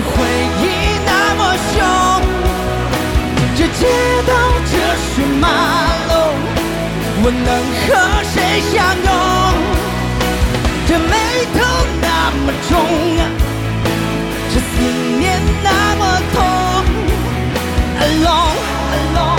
回忆那么凶，这街道车水马龙，我能和谁相拥？这眉头那么重，这思念那么痛，alone alone。